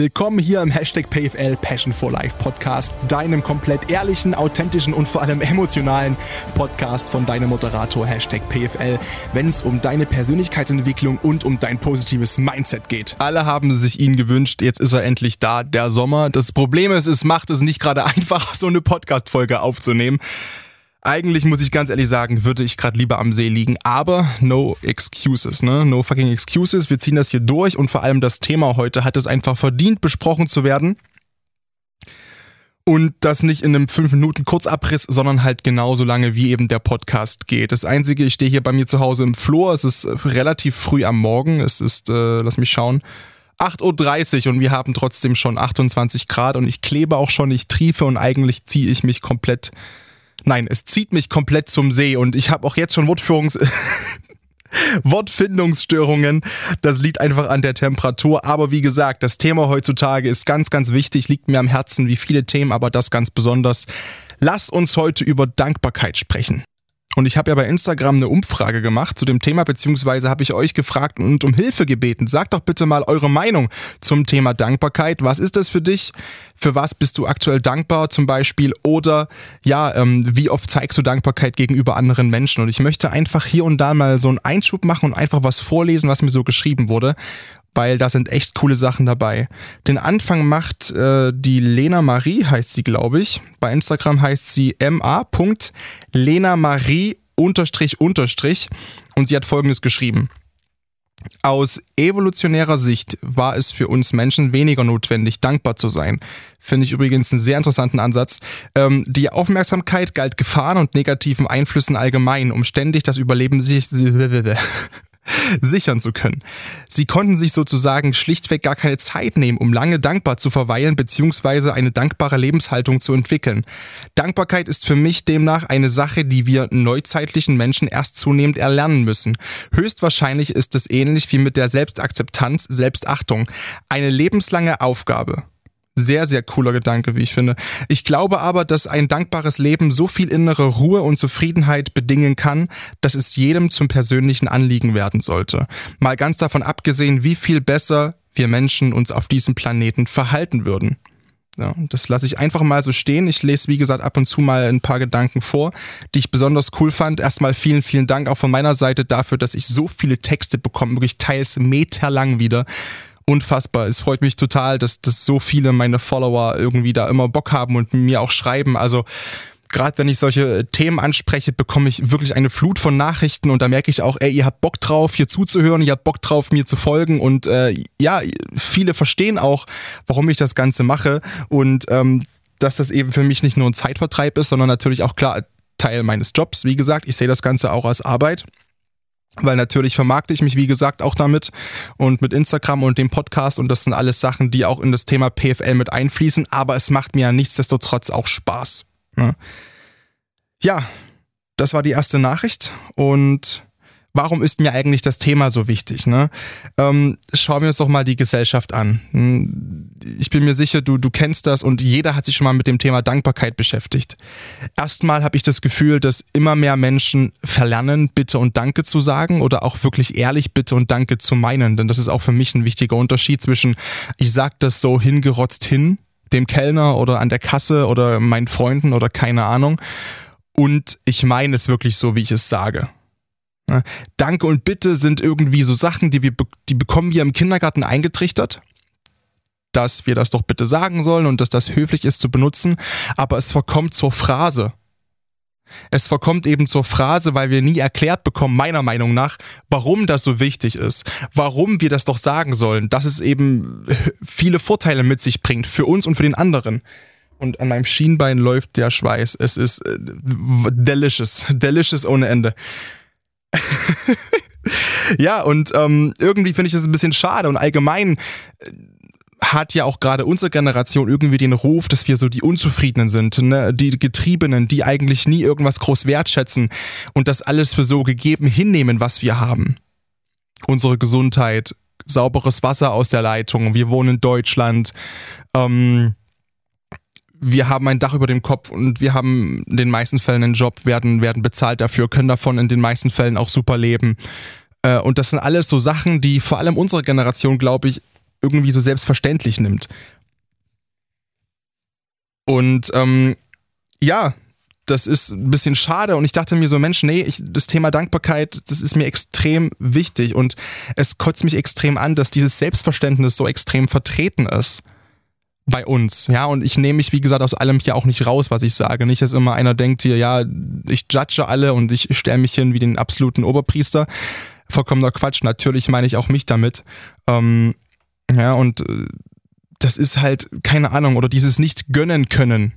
Willkommen hier im Hashtag PFL Passion for Life Podcast, deinem komplett ehrlichen, authentischen und vor allem emotionalen Podcast von deinem Moderator Hashtag PFL, wenn es um deine Persönlichkeitsentwicklung und um dein positives Mindset geht. Alle haben sich ihn gewünscht, jetzt ist er endlich da, der Sommer. Das Problem ist, es macht es nicht gerade einfach, so eine Podcast-Folge aufzunehmen. Eigentlich muss ich ganz ehrlich sagen, würde ich gerade lieber am See liegen, aber no excuses, ne? No fucking excuses. Wir ziehen das hier durch und vor allem das Thema heute hat es einfach verdient, besprochen zu werden. Und das nicht in einem 5 Minuten Kurzabriss, sondern halt genauso lange, wie eben der Podcast geht. Das Einzige, ich stehe hier bei mir zu Hause im Flur, es ist relativ früh am Morgen, es ist, äh, lass mich schauen, 8.30 Uhr und wir haben trotzdem schon 28 Grad und ich klebe auch schon, ich triefe und eigentlich ziehe ich mich komplett Nein, es zieht mich komplett zum See und ich habe auch jetzt schon Wortführungs Wortfindungsstörungen. Das liegt einfach an der Temperatur. Aber wie gesagt, das Thema heutzutage ist ganz, ganz wichtig, liegt mir am Herzen wie viele Themen, aber das ganz besonders. Lass uns heute über Dankbarkeit sprechen. Und ich habe ja bei Instagram eine Umfrage gemacht zu dem Thema, beziehungsweise habe ich euch gefragt und um Hilfe gebeten. Sagt doch bitte mal eure Meinung zum Thema Dankbarkeit. Was ist das für dich? Für was bist du aktuell dankbar zum Beispiel? Oder ja, ähm, wie oft zeigst du Dankbarkeit gegenüber anderen Menschen? Und ich möchte einfach hier und da mal so einen Einschub machen und einfach was vorlesen, was mir so geschrieben wurde weil da sind echt coole Sachen dabei. Den Anfang macht äh, die Lena Marie, heißt sie, glaube ich. Bei Instagram heißt sie ma.lena Marie unterstrich unterstrich und sie hat folgendes geschrieben. Aus evolutionärer Sicht war es für uns Menschen weniger notwendig, dankbar zu sein. Finde ich übrigens einen sehr interessanten Ansatz. Ähm, die Aufmerksamkeit galt Gefahren und negativen Einflüssen allgemein, um ständig das Überleben sich sichern zu können. Sie konnten sich sozusagen schlichtweg gar keine Zeit nehmen, um lange dankbar zu verweilen bzw. eine dankbare Lebenshaltung zu entwickeln. Dankbarkeit ist für mich demnach eine Sache, die wir neuzeitlichen Menschen erst zunehmend erlernen müssen. Höchstwahrscheinlich ist es ähnlich wie mit der Selbstakzeptanz, Selbstachtung. Eine lebenslange Aufgabe. Sehr, sehr cooler Gedanke, wie ich finde. Ich glaube aber, dass ein dankbares Leben so viel innere Ruhe und Zufriedenheit bedingen kann, dass es jedem zum persönlichen Anliegen werden sollte. Mal ganz davon abgesehen, wie viel besser wir Menschen uns auf diesem Planeten verhalten würden. Ja, das lasse ich einfach mal so stehen. Ich lese, wie gesagt, ab und zu mal ein paar Gedanken vor, die ich besonders cool fand. Erstmal vielen, vielen Dank auch von meiner Seite dafür, dass ich so viele Texte bekomme, wirklich teils meterlang wieder unfassbar. Es freut mich total, dass, dass so viele meine Follower irgendwie da immer Bock haben und mir auch schreiben. Also gerade wenn ich solche Themen anspreche, bekomme ich wirklich eine Flut von Nachrichten und da merke ich auch, ey, ihr habt Bock drauf, hier zuzuhören, ihr habt Bock drauf, mir zu folgen und äh, ja, viele verstehen auch, warum ich das Ganze mache und ähm, dass das eben für mich nicht nur ein Zeitvertreib ist, sondern natürlich auch klar Teil meines Jobs. Wie gesagt, ich sehe das Ganze auch als Arbeit weil natürlich vermarkte ich mich, wie gesagt, auch damit und mit Instagram und dem Podcast und das sind alles Sachen, die auch in das Thema PFL mit einfließen, aber es macht mir ja nichtsdestotrotz auch Spaß. Ne? Ja, das war die erste Nachricht und warum ist mir eigentlich das Thema so wichtig? Ne? Ähm, schauen wir uns doch mal die Gesellschaft an. Hm, ich bin mir sicher, du, du kennst das und jeder hat sich schon mal mit dem Thema Dankbarkeit beschäftigt. Erstmal habe ich das Gefühl, dass immer mehr Menschen verlernen, Bitte und Danke zu sagen oder auch wirklich ehrlich Bitte und Danke zu meinen. Denn das ist auch für mich ein wichtiger Unterschied zwischen, ich sag das so hingerotzt hin, dem Kellner oder an der Kasse oder meinen Freunden oder keine Ahnung. Und ich meine es wirklich so, wie ich es sage. Ne? Danke und Bitte sind irgendwie so Sachen, die wir, die bekommen wir im Kindergarten eingetrichtert dass wir das doch bitte sagen sollen und dass das höflich ist zu benutzen, aber es verkommt zur Phrase. Es verkommt eben zur Phrase, weil wir nie erklärt bekommen, meiner Meinung nach, warum das so wichtig ist, warum wir das doch sagen sollen, dass es eben viele Vorteile mit sich bringt, für uns und für den anderen. Und an meinem Schienbein läuft der Schweiß. Es ist äh, delicious, delicious ohne Ende. ja, und ähm, irgendwie finde ich das ein bisschen schade. Und allgemein äh, hat ja auch gerade unsere Generation irgendwie den Ruf, dass wir so die Unzufriedenen sind, ne? die Getriebenen, die eigentlich nie irgendwas groß wertschätzen und das alles für so gegeben hinnehmen, was wir haben. Unsere Gesundheit, sauberes Wasser aus der Leitung, wir wohnen in Deutschland, ähm, wir haben ein Dach über dem Kopf und wir haben in den meisten Fällen einen Job, werden, werden bezahlt dafür, können davon in den meisten Fällen auch super leben. Äh, und das sind alles so Sachen, die vor allem unsere Generation, glaube ich, irgendwie so selbstverständlich nimmt. Und ähm, ja, das ist ein bisschen schade und ich dachte mir so, Mensch, nee, ich, das Thema Dankbarkeit, das ist mir extrem wichtig und es kotzt mich extrem an, dass dieses Selbstverständnis so extrem vertreten ist bei uns, ja, und ich nehme mich, wie gesagt, aus allem hier auch nicht raus, was ich sage. Nicht, dass immer einer denkt hier, ja, ich judge alle und ich stelle mich hin wie den absoluten Oberpriester. Vollkommener Quatsch, natürlich meine ich auch mich damit. Ähm, ja, und äh, das ist halt, keine Ahnung, oder dieses nicht gönnen können.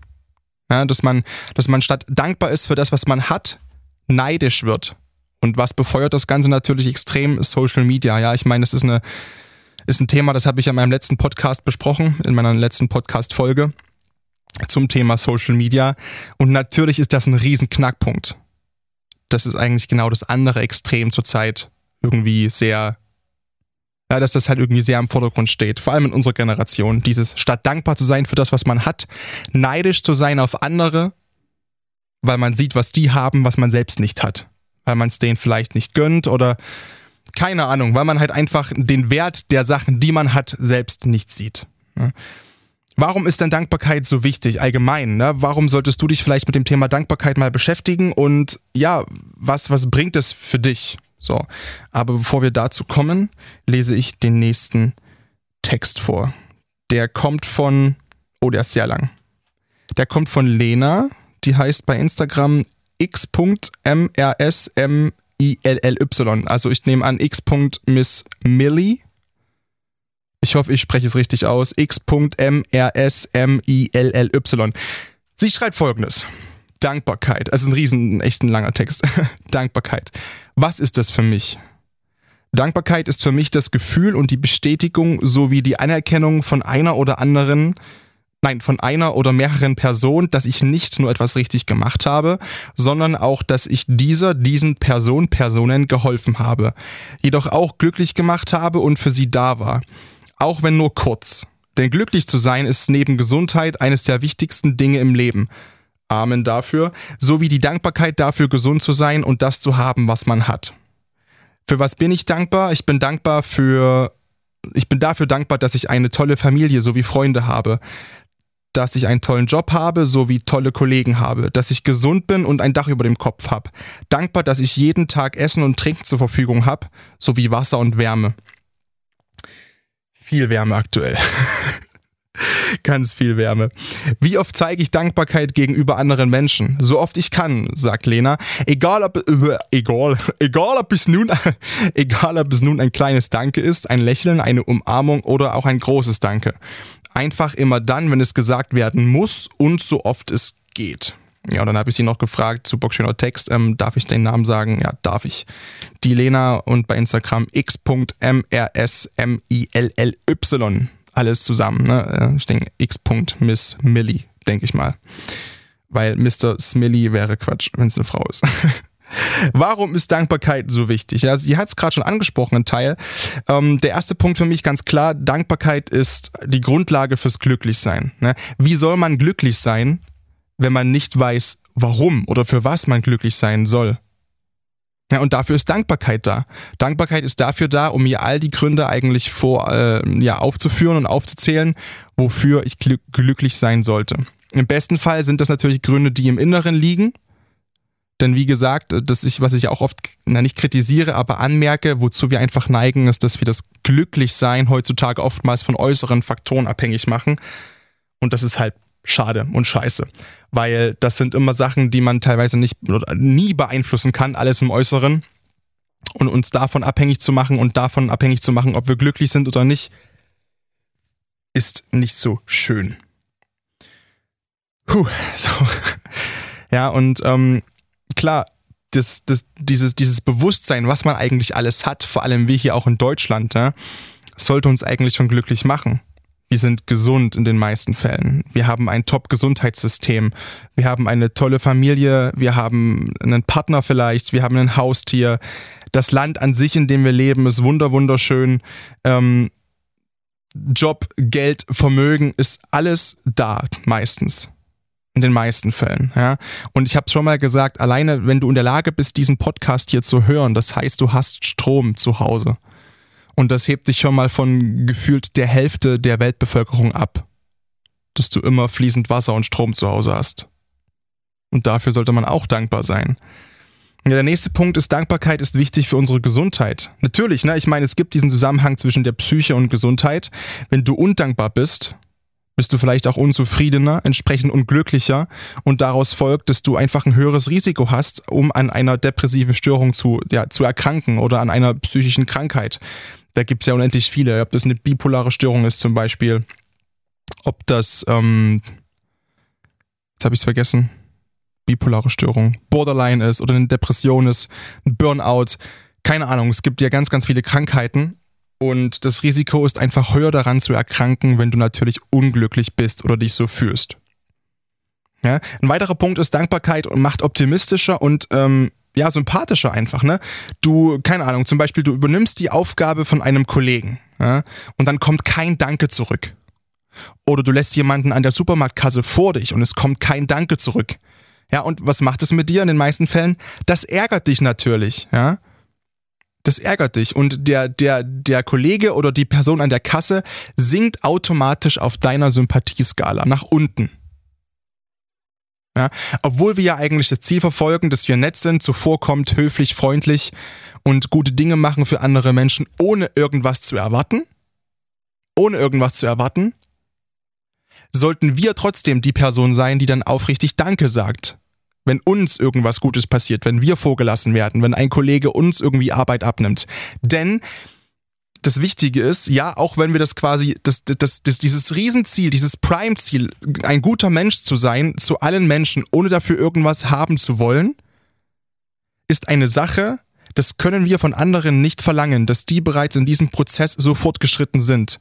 Ja, dass man, dass man statt dankbar ist für das, was man hat, neidisch wird. Und was befeuert das Ganze natürlich extrem? Social Media. Ja, ich meine, das ist eine, ist ein Thema, das habe ich in meinem letzten Podcast besprochen, in meiner letzten Podcast-Folge zum Thema Social Media. Und natürlich ist das ein riesen Knackpunkt. Das ist eigentlich genau das andere Extrem zurzeit irgendwie sehr ja, dass das halt irgendwie sehr im Vordergrund steht. Vor allem in unserer Generation. Dieses, statt dankbar zu sein für das, was man hat, neidisch zu sein auf andere, weil man sieht, was die haben, was man selbst nicht hat. Weil man es denen vielleicht nicht gönnt oder keine Ahnung, weil man halt einfach den Wert der Sachen, die man hat, selbst nicht sieht. Warum ist denn Dankbarkeit so wichtig allgemein? Ne? Warum solltest du dich vielleicht mit dem Thema Dankbarkeit mal beschäftigen und ja, was, was bringt es für dich? So, aber bevor wir dazu kommen, lese ich den nächsten Text vor. Der kommt von, oh, der ist sehr lang. Der kommt von Lena, die heißt bei Instagram x.mrsmilly. Also ich nehme an x.missmilly. Ich hoffe, ich spreche es richtig aus. x.mrsmilly. Sie schreibt folgendes. Dankbarkeit. Ist ein riesen, echt ein langer Text. Dankbarkeit. Was ist das für mich? Dankbarkeit ist für mich das Gefühl und die Bestätigung sowie die Anerkennung von einer oder anderen, nein, von einer oder mehreren Personen, dass ich nicht nur etwas richtig gemacht habe, sondern auch, dass ich dieser, diesen Person, Personen geholfen habe. Jedoch auch glücklich gemacht habe und für sie da war. Auch wenn nur kurz. Denn glücklich zu sein ist neben Gesundheit eines der wichtigsten Dinge im Leben. Amen dafür, sowie die Dankbarkeit dafür, gesund zu sein und das zu haben, was man hat. Für was bin ich dankbar? Ich bin dankbar für, ich bin dafür dankbar, dass ich eine tolle Familie sowie Freunde habe, dass ich einen tollen Job habe sowie tolle Kollegen habe, dass ich gesund bin und ein Dach über dem Kopf habe. Dankbar, dass ich jeden Tag Essen und Trinken zur Verfügung habe, sowie Wasser und Wärme. Viel Wärme aktuell. Ganz viel Wärme. Wie oft zeige ich Dankbarkeit gegenüber anderen Menschen? So oft ich kann, sagt Lena. Egal ob, äh, egal, egal ob es nun, egal ob es nun ein kleines Danke ist, ein Lächeln, eine Umarmung oder auch ein großes Danke. Einfach immer dann, wenn es gesagt werden muss und so oft es geht. Ja, und dann habe ich sie noch gefragt, super schöner Text, ähm, darf ich den Namen sagen? Ja, darf ich. Die Lena und bei Instagram x.mrsmilly alles zusammen. Ne? Äh, ich denke, X. Miss Millie, denke ich mal. Weil Mr. Smilly wäre Quatsch, wenn es eine Frau ist. Warum ist Dankbarkeit so wichtig? Ja, sie hat es gerade schon angesprochen, ein Teil. Ähm, der erste Punkt für mich ganz klar, Dankbarkeit ist die Grundlage fürs Glücklichsein. Ne? Wie soll man glücklich sein, wenn man nicht weiß, warum oder für was man glücklich sein soll? Ja, und dafür ist Dankbarkeit da. Dankbarkeit ist dafür da, um mir all die Gründe eigentlich vor, äh, ja, aufzuführen und aufzuzählen, wofür ich glück glücklich sein sollte. Im besten Fall sind das natürlich Gründe, die im Inneren liegen. Denn wie gesagt, dass ich, was ich auch oft, na nicht kritisiere, aber anmerke, wozu wir einfach neigen, ist, dass wir das Glücklichsein heutzutage oftmals von äußeren Faktoren abhängig machen. Und das ist halt schade und scheiße. Weil das sind immer Sachen, die man teilweise nicht oder nie beeinflussen kann, alles im Äußeren. Und uns davon abhängig zu machen und davon abhängig zu machen, ob wir glücklich sind oder nicht, ist nicht so schön. Puh, so. Ja, und ähm, klar, das, das, dieses, dieses Bewusstsein, was man eigentlich alles hat, vor allem wir hier auch in Deutschland, ja, sollte uns eigentlich schon glücklich machen. Wir sind gesund in den meisten Fällen. Wir haben ein Top-Gesundheitssystem. Wir haben eine tolle Familie. Wir haben einen Partner vielleicht. Wir haben ein Haustier. Das Land an sich, in dem wir leben, ist wunder wunderschön. Ähm, Job, Geld, Vermögen ist alles da meistens. In den meisten Fällen, ja. Und ich habe schon mal gesagt, alleine wenn du in der Lage bist, diesen Podcast hier zu hören, das heißt, du hast Strom zu Hause. Und das hebt dich schon mal von gefühlt der Hälfte der Weltbevölkerung ab, dass du immer fließend Wasser und Strom zu Hause hast. Und dafür sollte man auch dankbar sein. Ja, der nächste Punkt ist, Dankbarkeit ist wichtig für unsere Gesundheit. Natürlich, ne? Ich meine, es gibt diesen Zusammenhang zwischen der Psyche und Gesundheit. Wenn du undankbar bist, bist du vielleicht auch unzufriedener, entsprechend unglücklicher und daraus folgt, dass du einfach ein höheres Risiko hast, um an einer depressiven Störung zu, ja, zu erkranken oder an einer psychischen Krankheit. Da gibt's ja unendlich viele. Ob das eine bipolare Störung ist zum Beispiel, ob das, ähm, jetzt habe ich es vergessen, bipolare Störung, Borderline ist oder eine Depression ist, ein Burnout, keine Ahnung. Es gibt ja ganz, ganz viele Krankheiten und das Risiko ist einfach höher daran zu erkranken, wenn du natürlich unglücklich bist oder dich so fühlst. Ja? Ein weiterer Punkt ist Dankbarkeit und macht optimistischer und ähm, ja, sympathischer einfach, ne? Du, keine Ahnung, zum Beispiel, du übernimmst die Aufgabe von einem Kollegen, ja? Und dann kommt kein Danke zurück. Oder du lässt jemanden an der Supermarktkasse vor dich und es kommt kein Danke zurück. Ja, und was macht es mit dir in den meisten Fällen? Das ärgert dich natürlich, ja? Das ärgert dich und der, der, der Kollege oder die Person an der Kasse sinkt automatisch auf deiner Sympathieskala nach unten. Ja, obwohl wir ja eigentlich das Ziel verfolgen, dass wir nett sind, zuvorkommt, höflich, freundlich und gute Dinge machen für andere Menschen, ohne irgendwas zu erwarten, ohne irgendwas zu erwarten, sollten wir trotzdem die Person sein, die dann aufrichtig Danke sagt. Wenn uns irgendwas Gutes passiert, wenn wir vorgelassen werden, wenn ein Kollege uns irgendwie Arbeit abnimmt. Denn das Wichtige ist, ja, auch wenn wir das quasi, das, das, das, dieses Riesenziel, dieses Prime-Ziel, ein guter Mensch zu sein, zu allen Menschen, ohne dafür irgendwas haben zu wollen, ist eine Sache, das können wir von anderen nicht verlangen, dass die bereits in diesem Prozess so fortgeschritten sind.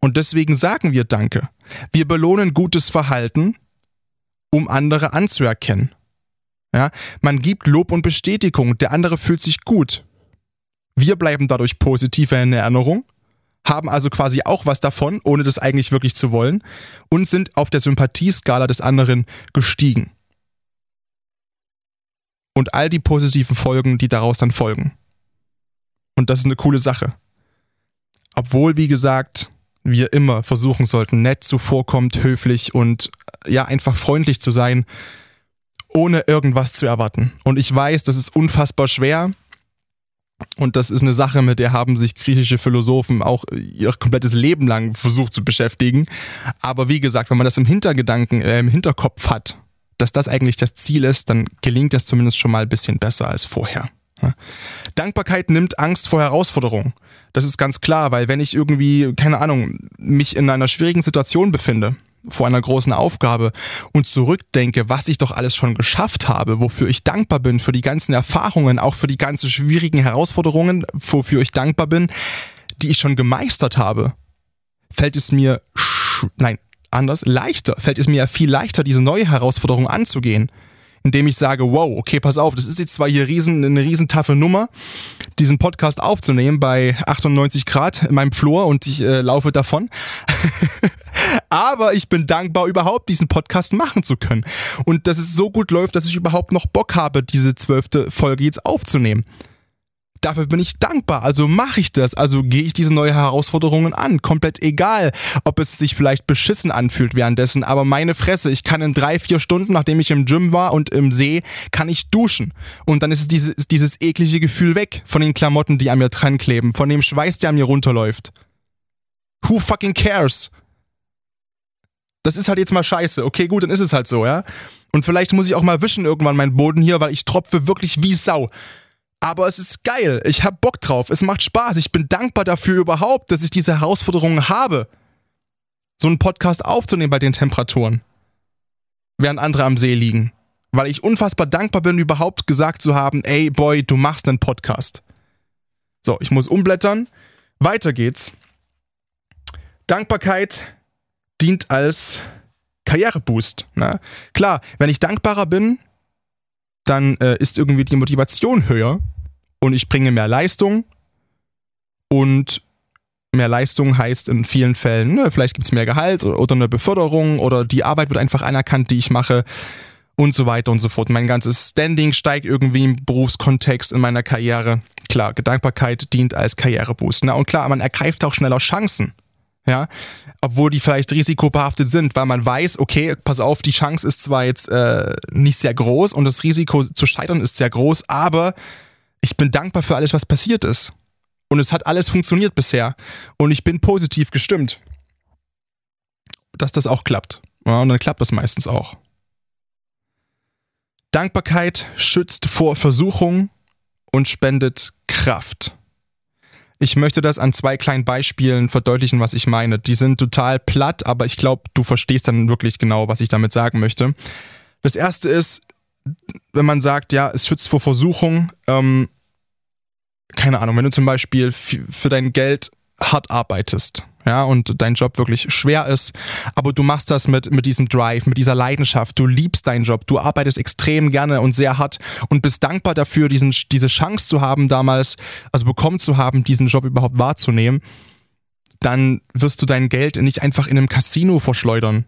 Und deswegen sagen wir Danke. Wir belohnen gutes Verhalten, um andere anzuerkennen. Ja, man gibt Lob und Bestätigung, der andere fühlt sich gut. Wir bleiben dadurch positiver in Erinnerung, haben also quasi auch was davon, ohne das eigentlich wirklich zu wollen, und sind auf der Sympathieskala des anderen gestiegen. Und all die positiven Folgen, die daraus dann folgen. Und das ist eine coole Sache. Obwohl, wie gesagt, wir immer versuchen sollten, nett zuvorkommt, höflich und ja, einfach freundlich zu sein, ohne irgendwas zu erwarten. Und ich weiß, das ist unfassbar schwer, und das ist eine Sache, mit der haben sich griechische Philosophen auch ihr komplettes Leben lang versucht zu beschäftigen. Aber wie gesagt, wenn man das im Hintergedanken, äh, im Hinterkopf hat, dass das eigentlich das Ziel ist, dann gelingt das zumindest schon mal ein bisschen besser als vorher. Dankbarkeit nimmt Angst vor Herausforderungen. Das ist ganz klar, weil wenn ich irgendwie, keine Ahnung, mich in einer schwierigen Situation befinde, vor einer großen Aufgabe und zurückdenke, was ich doch alles schon geschafft habe, wofür ich dankbar bin, für die ganzen Erfahrungen, auch für die ganzen schwierigen Herausforderungen, wofür ich dankbar bin, die ich schon gemeistert habe, fällt es mir, nein, anders, leichter, fällt es mir viel leichter, diese neue Herausforderung anzugehen indem ich sage, wow, okay, pass auf, das ist jetzt zwar hier riesen, eine riesen taffe Nummer, diesen Podcast aufzunehmen bei 98 Grad in meinem Flur und ich äh, laufe davon. Aber ich bin dankbar, überhaupt diesen Podcast machen zu können. Und dass es so gut läuft, dass ich überhaupt noch Bock habe, diese zwölfte Folge jetzt aufzunehmen dafür bin ich dankbar, also mache ich das, also gehe ich diese neue Herausforderungen an, komplett egal, ob es sich vielleicht beschissen anfühlt währenddessen, aber meine Fresse, ich kann in drei, vier Stunden, nachdem ich im Gym war und im See, kann ich duschen und dann ist es dieses, dieses eklige Gefühl weg von den Klamotten, die an mir dran kleben, von dem Schweiß, der an mir runterläuft. Who fucking cares? Das ist halt jetzt mal scheiße. Okay, gut, dann ist es halt so, ja. Und vielleicht muss ich auch mal wischen irgendwann meinen Boden hier, weil ich tropfe wirklich wie Sau. Aber es ist geil. Ich hab Bock drauf. Es macht Spaß. Ich bin dankbar dafür überhaupt, dass ich diese Herausforderungen habe, so einen Podcast aufzunehmen bei den Temperaturen, während andere am See liegen. Weil ich unfassbar dankbar bin, überhaupt gesagt zu haben, ey Boy, du machst einen Podcast. So, ich muss umblättern. Weiter geht's. Dankbarkeit dient als Karriereboost. Ne? Klar, wenn ich dankbarer bin, dann äh, ist irgendwie die Motivation höher und ich bringe mehr Leistung und mehr Leistung heißt in vielen Fällen, ne, vielleicht gibt es mehr Gehalt oder, oder, eine Beförderung oder die Arbeit wird einfach anerkannt, die ich mache und so weiter und so fort. Mein ganzes Standing steigt irgendwie im Berufskontext in meiner Karriere. klar, Dankbarkeit dient als Karriereboost. Na, und klar, man ergreift auch schneller Chancen. Ja, obwohl die vielleicht risikobehaftet sind, weil man weiß, okay, pass auf, die Chance ist zwar jetzt äh, nicht sehr groß und das Risiko zu scheitern ist sehr groß, aber ich bin dankbar für alles, was passiert ist. Und es hat alles funktioniert bisher. Und ich bin positiv gestimmt, dass das auch klappt. Ja, und dann klappt das meistens auch. Dankbarkeit schützt vor Versuchung und spendet Kraft. Ich möchte das an zwei kleinen Beispielen verdeutlichen, was ich meine. Die sind total platt, aber ich glaube, du verstehst dann wirklich genau, was ich damit sagen möchte. Das erste ist, wenn man sagt, ja, es schützt vor Versuchung, ähm, keine Ahnung, wenn du zum Beispiel für dein Geld hart arbeitest, ja, und dein Job wirklich schwer ist, aber du machst das mit, mit diesem Drive, mit dieser Leidenschaft, du liebst deinen Job, du arbeitest extrem gerne und sehr hart und bist dankbar dafür, diesen, diese Chance zu haben damals, also bekommen zu haben, diesen Job überhaupt wahrzunehmen, dann wirst du dein Geld nicht einfach in einem Casino verschleudern,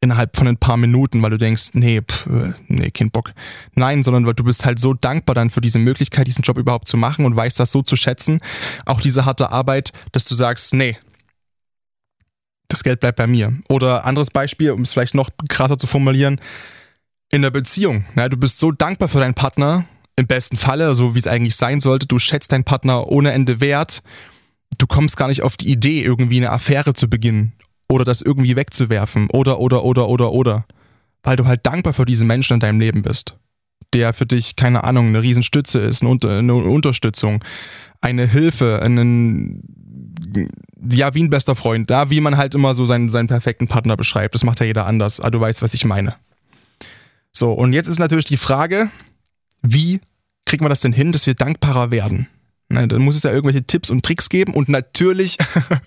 innerhalb von ein paar Minuten, weil du denkst, nee, pff, äh, nee, kein Bock. Nein, sondern weil du bist halt so dankbar dann für diese Möglichkeit, diesen Job überhaupt zu machen und weißt das so zu schätzen, auch diese harte Arbeit, dass du sagst, nee, das Geld bleibt bei mir. Oder anderes Beispiel, um es vielleicht noch krasser zu formulieren, in der Beziehung. Ja, du bist so dankbar für deinen Partner, im besten Falle, so wie es eigentlich sein sollte, du schätzt deinen Partner ohne Ende wert, du kommst gar nicht auf die Idee, irgendwie eine Affäre zu beginnen oder das irgendwie wegzuwerfen oder, oder, oder, oder, oder. Weil du halt dankbar für diesen Menschen in deinem Leben bist. Der für dich, keine Ahnung, eine Riesenstütze ist, eine, Unter eine Unterstützung, eine Hilfe, einen, ja, wie ein bester Freund. Da, wie man halt immer so seinen, seinen perfekten Partner beschreibt. Das macht ja jeder anders, aber du weißt, was ich meine. So, und jetzt ist natürlich die Frage, wie kriegt man das denn hin, dass wir dankbarer werden? Na, dann muss es ja irgendwelche Tipps und Tricks geben und natürlich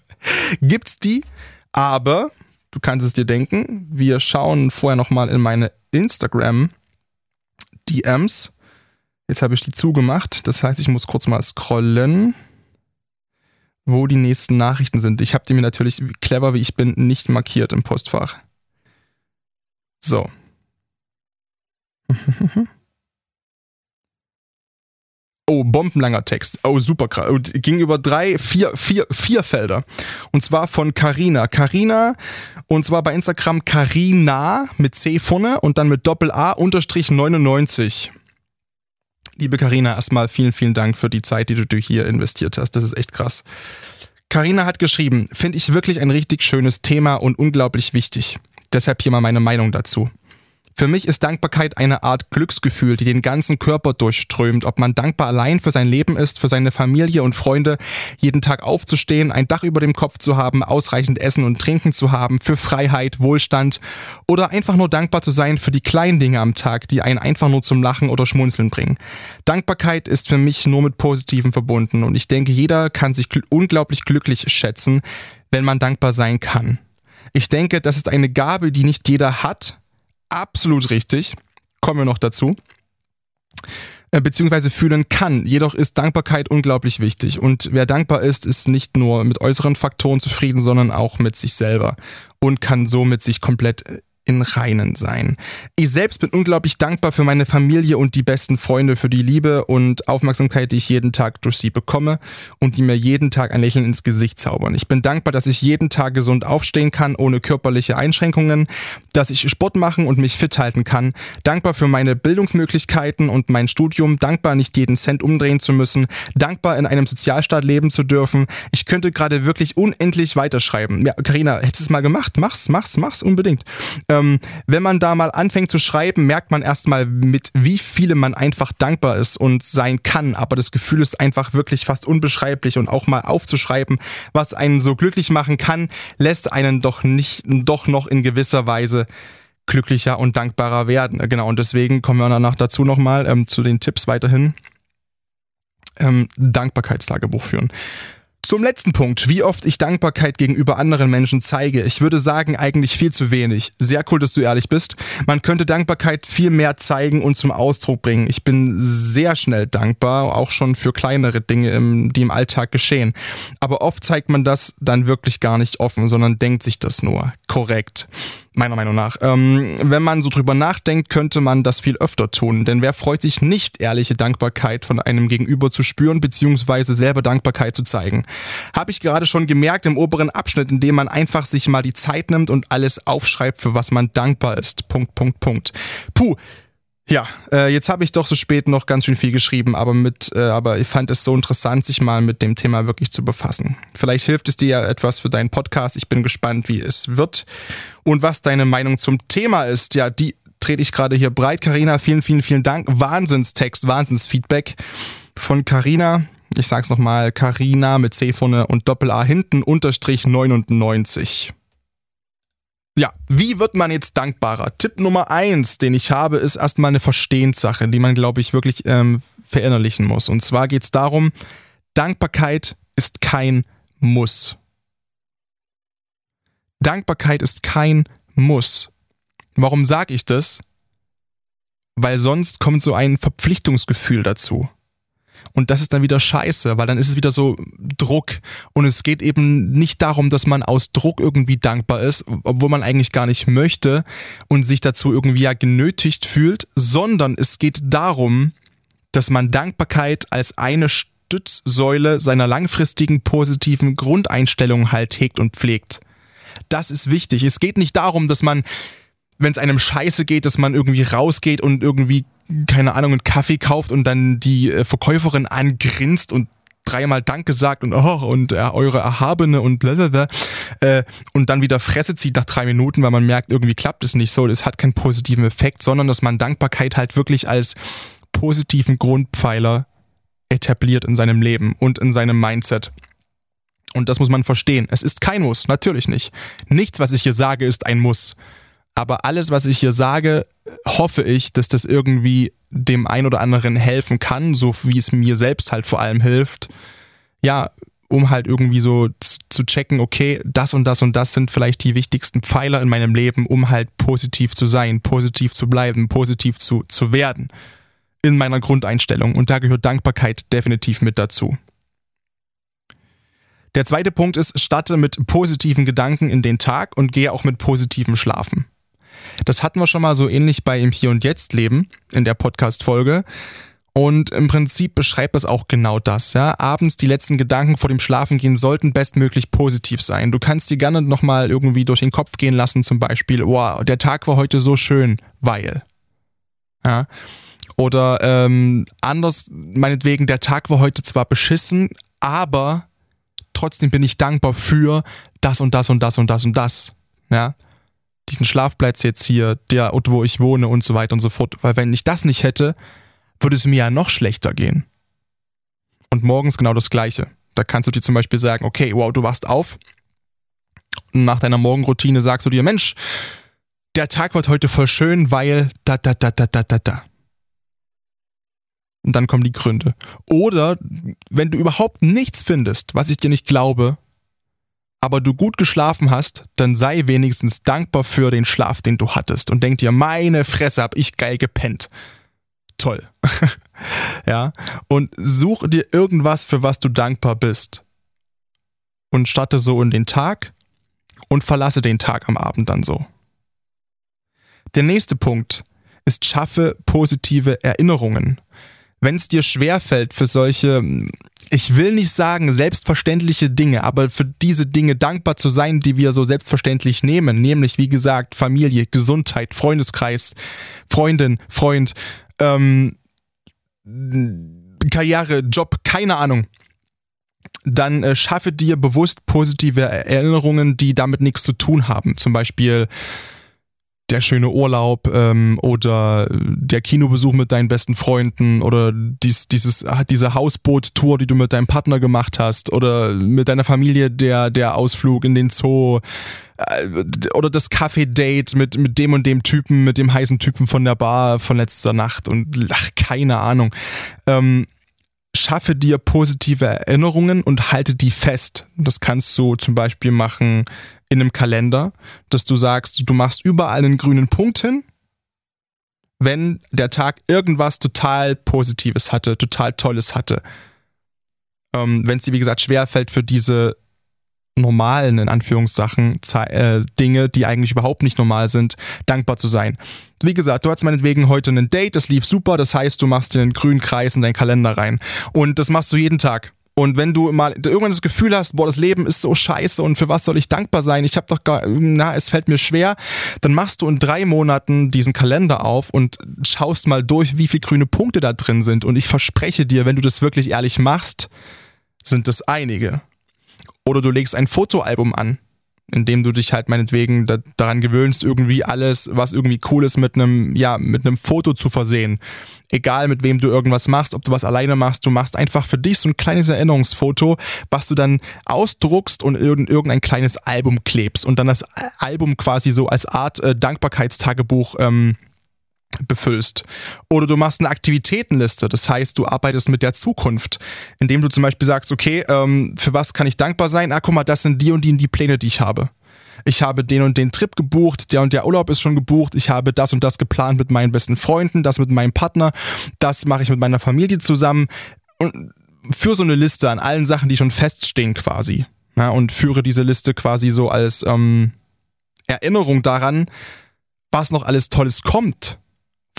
gibt's die, aber du kannst es dir denken, wir schauen vorher nochmal in meine Instagram DMs. Jetzt habe ich die zugemacht, das heißt, ich muss kurz mal scrollen, wo die nächsten Nachrichten sind. Ich habe die mir natürlich, clever wie ich bin, nicht markiert im Postfach. So. Oh, bombenlanger Text. Oh, super krass. Ging über drei, vier, vier, vier Felder. Und zwar von Carina. Carina, und zwar bei Instagram Carina mit C vorne und dann mit Doppel A unterstrich 99. Liebe Carina, erstmal vielen, vielen Dank für die Zeit, die du hier investiert hast. Das ist echt krass. Carina hat geschrieben, finde ich wirklich ein richtig schönes Thema und unglaublich wichtig. Deshalb hier mal meine Meinung dazu. Für mich ist Dankbarkeit eine Art Glücksgefühl, die den ganzen Körper durchströmt. Ob man dankbar allein für sein Leben ist, für seine Familie und Freunde, jeden Tag aufzustehen, ein Dach über dem Kopf zu haben, ausreichend Essen und Trinken zu haben, für Freiheit, Wohlstand oder einfach nur dankbar zu sein für die kleinen Dinge am Tag, die einen einfach nur zum Lachen oder Schmunzeln bringen. Dankbarkeit ist für mich nur mit Positiven verbunden und ich denke, jeder kann sich unglaublich glücklich schätzen, wenn man dankbar sein kann. Ich denke, das ist eine Gabe, die nicht jeder hat, absolut richtig. Kommen wir noch dazu. Äh, beziehungsweise fühlen kann. Jedoch ist Dankbarkeit unglaublich wichtig. Und wer dankbar ist, ist nicht nur mit äußeren Faktoren zufrieden, sondern auch mit sich selber und kann somit sich komplett in Reinen sein. Ich selbst bin unglaublich dankbar für meine Familie und die besten Freunde, für die Liebe und Aufmerksamkeit, die ich jeden Tag durch sie bekomme und die mir jeden Tag ein Lächeln ins Gesicht zaubern. Ich bin dankbar, dass ich jeden Tag gesund aufstehen kann, ohne körperliche Einschränkungen, dass ich Sport machen und mich fit halten kann, dankbar für meine Bildungsmöglichkeiten und mein Studium, dankbar, nicht jeden Cent umdrehen zu müssen, dankbar, in einem Sozialstaat leben zu dürfen. Ich könnte gerade wirklich unendlich weiterschreiben. Ja, Karina, hättest du es mal gemacht? Mach's, mach's, mach's unbedingt ähm, wenn man da mal anfängt zu schreiben, merkt man erstmal, mit wie vielem man einfach dankbar ist und sein kann. Aber das Gefühl ist einfach wirklich fast unbeschreiblich und auch mal aufzuschreiben, was einen so glücklich machen kann, lässt einen doch nicht, doch noch in gewisser Weise glücklicher und dankbarer werden. Genau, und deswegen kommen wir danach dazu nochmal ähm, zu den Tipps weiterhin. Ähm, Dankbarkeitstagebuch führen. Zum letzten Punkt, wie oft ich Dankbarkeit gegenüber anderen Menschen zeige. Ich würde sagen, eigentlich viel zu wenig. Sehr cool, dass du ehrlich bist. Man könnte Dankbarkeit viel mehr zeigen und zum Ausdruck bringen. Ich bin sehr schnell dankbar, auch schon für kleinere Dinge, die im Alltag geschehen. Aber oft zeigt man das dann wirklich gar nicht offen, sondern denkt sich das nur. Korrekt. Meiner Meinung nach. Ähm, wenn man so drüber nachdenkt, könnte man das viel öfter tun. Denn wer freut sich nicht, ehrliche Dankbarkeit von einem Gegenüber zu spüren, beziehungsweise selber Dankbarkeit zu zeigen? Habe ich gerade schon gemerkt im oberen Abschnitt, in dem man einfach sich mal die Zeit nimmt und alles aufschreibt, für was man dankbar ist. Punkt, Punkt, Punkt. Puh. Ja, äh, jetzt habe ich doch so spät noch ganz schön viel geschrieben, aber mit, äh, aber ich fand es so interessant, sich mal mit dem Thema wirklich zu befassen. Vielleicht hilft es dir ja etwas für deinen Podcast. Ich bin gespannt, wie es wird und was deine Meinung zum Thema ist. Ja, die trete ich gerade hier breit. Karina, vielen, vielen, vielen Dank. Wahnsinnstext, Wahnsinnsfeedback von Karina. Ich sag's nochmal, Karina mit C vorne und Doppel A hinten, Unterstrich 99. Ja, wie wird man jetzt dankbarer? Tipp Nummer eins, den ich habe, ist erstmal eine Verstehenssache, die man, glaube ich, wirklich ähm, verinnerlichen muss. Und zwar geht es darum, Dankbarkeit ist kein Muss. Dankbarkeit ist kein Muss. Warum sage ich das? Weil sonst kommt so ein Verpflichtungsgefühl dazu. Und das ist dann wieder scheiße, weil dann ist es wieder so Druck. Und es geht eben nicht darum, dass man aus Druck irgendwie dankbar ist, obwohl man eigentlich gar nicht möchte und sich dazu irgendwie ja genötigt fühlt, sondern es geht darum, dass man Dankbarkeit als eine Stützsäule seiner langfristigen positiven Grundeinstellung halt hegt und pflegt. Das ist wichtig. Es geht nicht darum, dass man wenn es einem scheiße geht, dass man irgendwie rausgeht und irgendwie, keine Ahnung, einen Kaffee kauft und dann die äh, Verkäuferin angrinst und dreimal Danke sagt und oh, und äh, eure Erhabene und blablabla, äh, und dann wieder Fresse zieht nach drei Minuten, weil man merkt, irgendwie klappt es nicht so, es hat keinen positiven Effekt, sondern dass man Dankbarkeit halt wirklich als positiven Grundpfeiler etabliert in seinem Leben und in seinem Mindset. Und das muss man verstehen. Es ist kein Muss, natürlich nicht. Nichts, was ich hier sage, ist ein Muss. Aber alles, was ich hier sage, hoffe ich, dass das irgendwie dem ein oder anderen helfen kann, so wie es mir selbst halt vor allem hilft. Ja, um halt irgendwie so zu checken, okay, das und das und das sind vielleicht die wichtigsten Pfeiler in meinem Leben, um halt positiv zu sein, positiv zu bleiben, positiv zu, zu werden in meiner Grundeinstellung. Und da gehört Dankbarkeit definitiv mit dazu. Der zweite Punkt ist, starte mit positiven Gedanken in den Tag und gehe auch mit positivem Schlafen. Das hatten wir schon mal so ähnlich bei im Hier und Jetzt Leben in der Podcast-Folge. Und im Prinzip beschreibt es auch genau das. Ja? Abends die letzten Gedanken vor dem Schlafengehen sollten bestmöglich positiv sein. Du kannst dir gerne nochmal irgendwie durch den Kopf gehen lassen, zum Beispiel, wow, der Tag war heute so schön, weil. Ja? Oder ähm, anders, meinetwegen, der Tag war heute zwar beschissen, aber trotzdem bin ich dankbar für das und das und das und das und das. Ja diesen Schlafplatz jetzt hier, der Ort, wo ich wohne und so weiter und so fort. Weil wenn ich das nicht hätte, würde es mir ja noch schlechter gehen. Und morgens genau das Gleiche. Da kannst du dir zum Beispiel sagen, okay, wow, du wachst auf. Und nach deiner Morgenroutine sagst du dir, Mensch, der Tag wird heute voll schön, weil da, da, da, da, da, da, da. Und dann kommen die Gründe. Oder wenn du überhaupt nichts findest, was ich dir nicht glaube, aber du gut geschlafen hast, dann sei wenigstens dankbar für den Schlaf, den du hattest und denk dir, meine Fresse, hab ich geil gepennt. Toll. ja, und such dir irgendwas, für was du dankbar bist. Und starte so in den Tag und verlasse den Tag am Abend dann so. Der nächste Punkt ist, schaffe positive Erinnerungen. Wenn es dir schwerfällt, für solche ich will nicht sagen selbstverständliche Dinge, aber für diese Dinge dankbar zu sein, die wir so selbstverständlich nehmen, nämlich wie gesagt Familie, Gesundheit, Freundeskreis, Freundin, Freund, ähm, Karriere, Job, keine Ahnung. Dann äh, schaffe dir bewusst positive Erinnerungen, die damit nichts zu tun haben. Zum Beispiel der schöne Urlaub ähm, oder der Kinobesuch mit deinen besten Freunden oder dies, dieses, diese Hausboot-Tour, die du mit deinem Partner gemacht hast oder mit deiner Familie der, der Ausflug in den Zoo äh, oder das Kaffee-Date mit, mit dem und dem Typen, mit dem heißen Typen von der Bar von letzter Nacht und ach, keine Ahnung. Ähm, schaffe dir positive Erinnerungen und halte die fest. Das kannst du zum Beispiel machen in einem Kalender, dass du sagst, du machst überall einen grünen Punkt hin, wenn der Tag irgendwas total Positives hatte, total Tolles hatte. Ähm, wenn es dir, wie gesagt, schwerfällt, für diese normalen, in Anführungssachen, äh, Dinge, die eigentlich überhaupt nicht normal sind, dankbar zu sein. Wie gesagt, du hattest meinetwegen heute ein Date, das lief super, das heißt, du machst dir einen grünen Kreis in deinen Kalender rein. Und das machst du jeden Tag. Und wenn du mal irgendwann das Gefühl hast, boah, das Leben ist so scheiße und für was soll ich dankbar sein? Ich habe doch gar, na, es fällt mir schwer, dann machst du in drei Monaten diesen Kalender auf und schaust mal durch, wie viele grüne Punkte da drin sind. Und ich verspreche dir, wenn du das wirklich ehrlich machst, sind es einige. Oder du legst ein Fotoalbum an indem du dich halt meinetwegen da, daran gewöhnst, irgendwie alles, was irgendwie cool ist, mit einem, ja, mit einem Foto zu versehen. Egal mit wem du irgendwas machst, ob du was alleine machst, du machst einfach für dich so ein kleines Erinnerungsfoto, was du dann ausdruckst und in irgendein kleines Album klebst und dann das Album quasi so als Art äh, Dankbarkeitstagebuch ähm, befüllst. Oder du machst eine Aktivitätenliste, das heißt, du arbeitest mit der Zukunft, indem du zum Beispiel sagst, okay, ähm, für was kann ich dankbar sein? Ah, guck mal, das sind die und die, die Pläne, die ich habe. Ich habe den und den Trip gebucht, der und der Urlaub ist schon gebucht, ich habe das und das geplant mit meinen besten Freunden, das mit meinem Partner, das mache ich mit meiner Familie zusammen und für so eine Liste an allen Sachen, die schon feststehen quasi. Ja, und führe diese Liste quasi so als ähm, Erinnerung daran, was noch alles Tolles kommt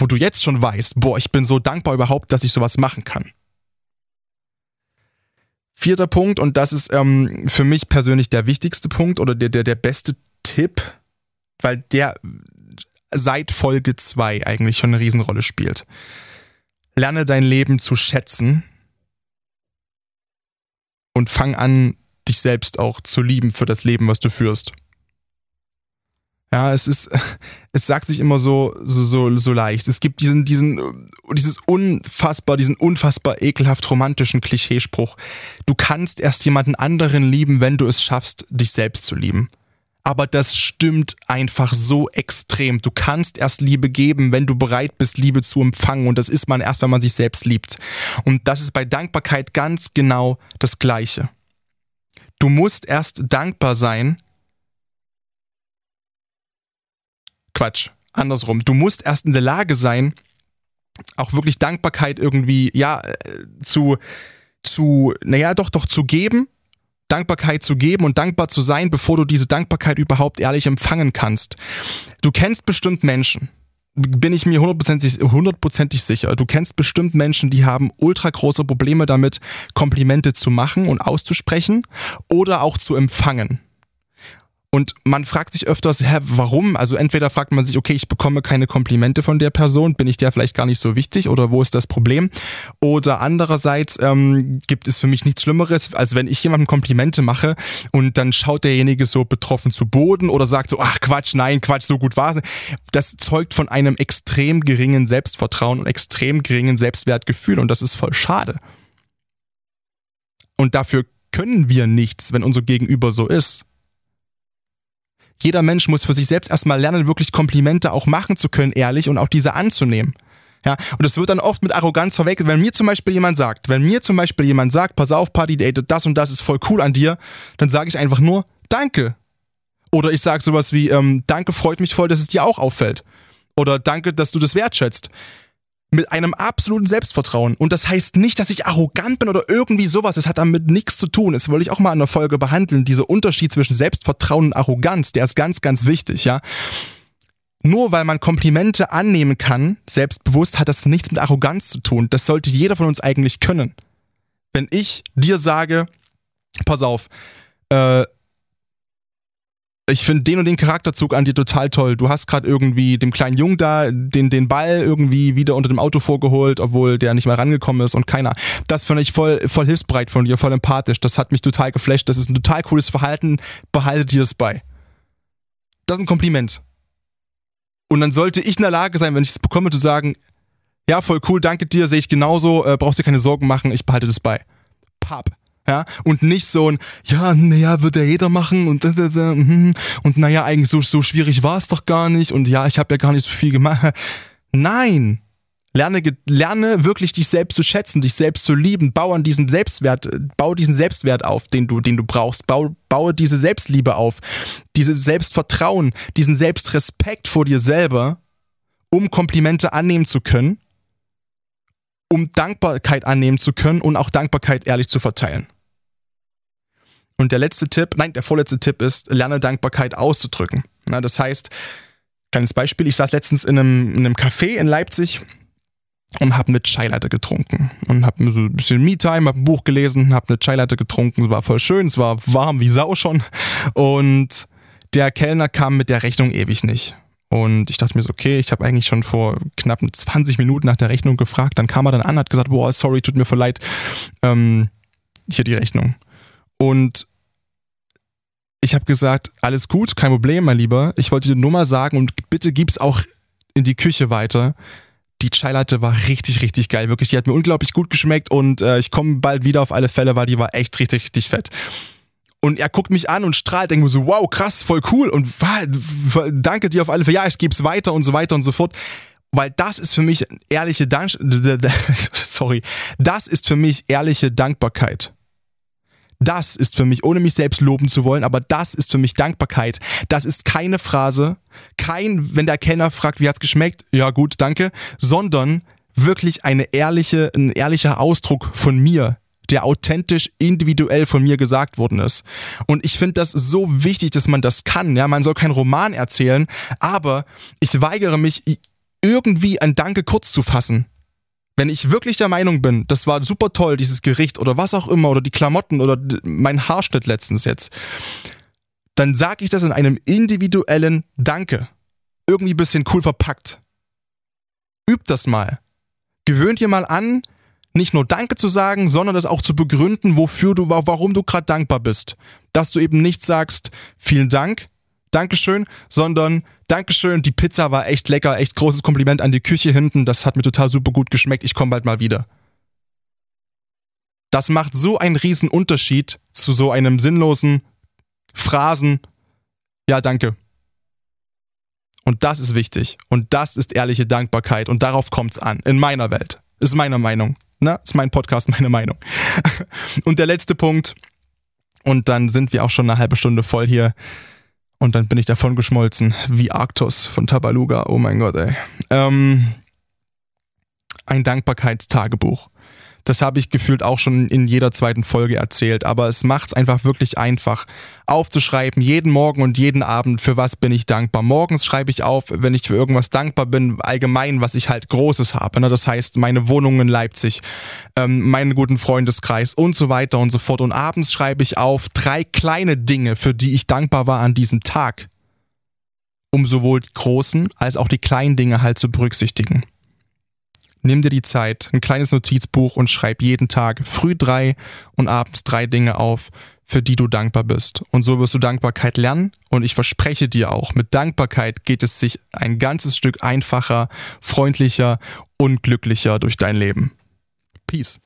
wo du jetzt schon weißt, boah, ich bin so dankbar überhaupt, dass ich sowas machen kann. Vierter Punkt, und das ist ähm, für mich persönlich der wichtigste Punkt oder der, der, der beste Tipp, weil der seit Folge 2 eigentlich schon eine Riesenrolle spielt. Lerne dein Leben zu schätzen und fang an, dich selbst auch zu lieben für das Leben, was du führst. Ja, es ist, es sagt sich immer so, so, so, so leicht. Es gibt diesen, diesen, dieses unfassbar, diesen unfassbar ekelhaft romantischen Klischeespruch. Du kannst erst jemanden anderen lieben, wenn du es schaffst, dich selbst zu lieben. Aber das stimmt einfach so extrem. Du kannst erst Liebe geben, wenn du bereit bist, Liebe zu empfangen. Und das ist man erst, wenn man sich selbst liebt. Und das ist bei Dankbarkeit ganz genau das Gleiche. Du musst erst dankbar sein, Quatsch, andersrum. Du musst erst in der Lage sein, auch wirklich Dankbarkeit irgendwie, ja, äh, zu, zu, naja, doch, doch zu geben, Dankbarkeit zu geben und dankbar zu sein, bevor du diese Dankbarkeit überhaupt ehrlich empfangen kannst. Du kennst bestimmt Menschen, bin ich mir hundertprozentig, hundertprozentig sicher. Du kennst bestimmt Menschen, die haben ultra große Probleme damit, Komplimente zu machen und auszusprechen oder auch zu empfangen. Und man fragt sich öfters, hä, warum? Also entweder fragt man sich, okay, ich bekomme keine Komplimente von der Person, bin ich der vielleicht gar nicht so wichtig oder wo ist das Problem? Oder andererseits ähm, gibt es für mich nichts Schlimmeres, als wenn ich jemandem Komplimente mache und dann schaut derjenige so betroffen zu Boden oder sagt so, ach Quatsch, nein, Quatsch, so gut war es. Das zeugt von einem extrem geringen Selbstvertrauen und extrem geringen Selbstwertgefühl und das ist voll schade. Und dafür können wir nichts, wenn unser Gegenüber so ist. Jeder Mensch muss für sich selbst erstmal lernen, wirklich Komplimente auch machen zu können, ehrlich und auch diese anzunehmen. Ja, und das wird dann oft mit Arroganz verwechselt. Wenn mir zum Beispiel jemand sagt, wenn mir zum Beispiel jemand sagt, pass auf, Party, ey, das und das ist voll cool an dir, dann sage ich einfach nur, danke. Oder ich sage sowas wie, ähm, danke, freut mich voll, dass es dir auch auffällt. Oder danke, dass du das wertschätzt mit einem absoluten Selbstvertrauen. Und das heißt nicht, dass ich arrogant bin oder irgendwie sowas. Es hat damit nichts zu tun. Das wollte ich auch mal in der Folge behandeln. Dieser Unterschied zwischen Selbstvertrauen und Arroganz, der ist ganz, ganz wichtig, ja. Nur weil man Komplimente annehmen kann, selbstbewusst, hat das nichts mit Arroganz zu tun. Das sollte jeder von uns eigentlich können. Wenn ich dir sage, pass auf, äh, ich finde den und den Charakterzug an dir total toll. Du hast gerade irgendwie dem kleinen Jungen da den, den Ball irgendwie wieder unter dem Auto vorgeholt, obwohl der nicht mehr rangekommen ist und keiner. Das finde ich voll, voll hilfsbereit von dir, voll empathisch. Das hat mich total geflasht. Das ist ein total cooles Verhalten. Behalte dir das bei. Das ist ein Kompliment. Und dann sollte ich in der Lage sein, wenn ich es bekomme, zu sagen, ja, voll cool, danke dir, sehe ich genauso, äh, brauchst dir keine Sorgen machen, ich behalte das bei. Pap ja, und nicht so ein, ja, naja, wird ja jeder machen und mhm. und naja, eigentlich so, so schwierig war es doch gar nicht und ja, ich habe ja gar nicht so viel gemacht. Nein! Lerne, lerne wirklich dich selbst zu schätzen, dich selbst zu lieben, baue an diesem Selbstwert, baue diesen Selbstwert auf, den du, den du brauchst, baue, baue diese Selbstliebe auf, dieses Selbstvertrauen, diesen Selbstrespekt vor dir selber, um Komplimente annehmen zu können um Dankbarkeit annehmen zu können und auch Dankbarkeit ehrlich zu verteilen. Und der letzte Tipp, nein, der vorletzte Tipp ist, lerne Dankbarkeit auszudrücken. Na, das heißt, kleines Beispiel, ich saß letztens in einem, in einem Café in Leipzig und habe eine Chai Latte getrunken und habe so ein bisschen Me-Time, habe ein Buch gelesen, habe eine Chai Latte getrunken, es war voll schön, es war warm wie Sau schon und der Kellner kam mit der Rechnung ewig nicht. Und ich dachte mir so, okay, ich habe eigentlich schon vor knapp 20 Minuten nach der Rechnung gefragt. Dann kam er dann an, hat gesagt, boah, sorry, tut mir voll leid, ähm, hier die Rechnung. Und ich habe gesagt, alles gut, kein Problem, mein Lieber. Ich wollte dir nur mal sagen und bitte gib's auch in die Küche weiter. Die Chai Latte war richtig, richtig geil. Wirklich, die hat mir unglaublich gut geschmeckt und äh, ich komme bald wieder auf alle Fälle, weil die war echt richtig, richtig fett. Und er guckt mich an und strahlt, denkt mir so, wow, krass, voll cool und danke dir auf alle Fälle, ja, ich gebe es weiter und so weiter und so fort. Weil das ist für mich ehrliche Dank, sorry, das ist für mich ehrliche Dankbarkeit. Das ist für mich, ohne mich selbst loben zu wollen, aber das ist für mich Dankbarkeit. Das ist keine Phrase, kein, wenn der Kellner fragt, wie hat's geschmeckt, ja gut, danke, sondern wirklich eine ehrliche, ein ehrlicher Ausdruck von mir, der authentisch, individuell von mir gesagt worden ist. Und ich finde das so wichtig, dass man das kann. Ja, man soll keinen Roman erzählen, aber ich weigere mich irgendwie ein Danke kurz zu fassen. Wenn ich wirklich der Meinung bin, das war super toll, dieses Gericht oder was auch immer oder die Klamotten oder mein Haarschnitt letztens jetzt, dann sage ich das in einem individuellen Danke. Irgendwie ein bisschen cool verpackt. Übt das mal. Gewöhnt ihr mal an, nicht nur Danke zu sagen, sondern das auch zu begründen, wofür du, warum du gerade dankbar bist. Dass du eben nicht sagst, vielen Dank, Dankeschön, sondern Dankeschön, die Pizza war echt lecker, echt großes Kompliment an die Küche hinten, das hat mir total super gut geschmeckt, ich komme bald mal wieder. Das macht so einen riesen Unterschied zu so einem sinnlosen Phrasen, ja, danke. Und das ist wichtig. Und das ist ehrliche Dankbarkeit. Und darauf kommt es an. In meiner Welt. Ist meine Meinung. Na, ist mein Podcast, meine Meinung. Und der letzte Punkt, und dann sind wir auch schon eine halbe Stunde voll hier. Und dann bin ich davon geschmolzen, wie Arctos von Tabaluga. Oh mein Gott, ey. Ähm, ein Dankbarkeitstagebuch. Das habe ich gefühlt auch schon in jeder zweiten Folge erzählt, aber es macht es einfach wirklich einfach, aufzuschreiben, jeden Morgen und jeden Abend, für was bin ich dankbar. Morgens schreibe ich auf, wenn ich für irgendwas dankbar bin, allgemein, was ich halt Großes habe. Ne? Das heißt, meine Wohnung in Leipzig, ähm, meinen guten Freundeskreis und so weiter und so fort. Und abends schreibe ich auf drei kleine Dinge, für die ich dankbar war an diesem Tag um sowohl die großen als auch die kleinen Dinge halt zu berücksichtigen. Nimm dir die Zeit, ein kleines Notizbuch und schreib jeden Tag früh drei und abends drei Dinge auf, für die du dankbar bist. Und so wirst du Dankbarkeit lernen. Und ich verspreche dir auch, mit Dankbarkeit geht es sich ein ganzes Stück einfacher, freundlicher und glücklicher durch dein Leben. Peace.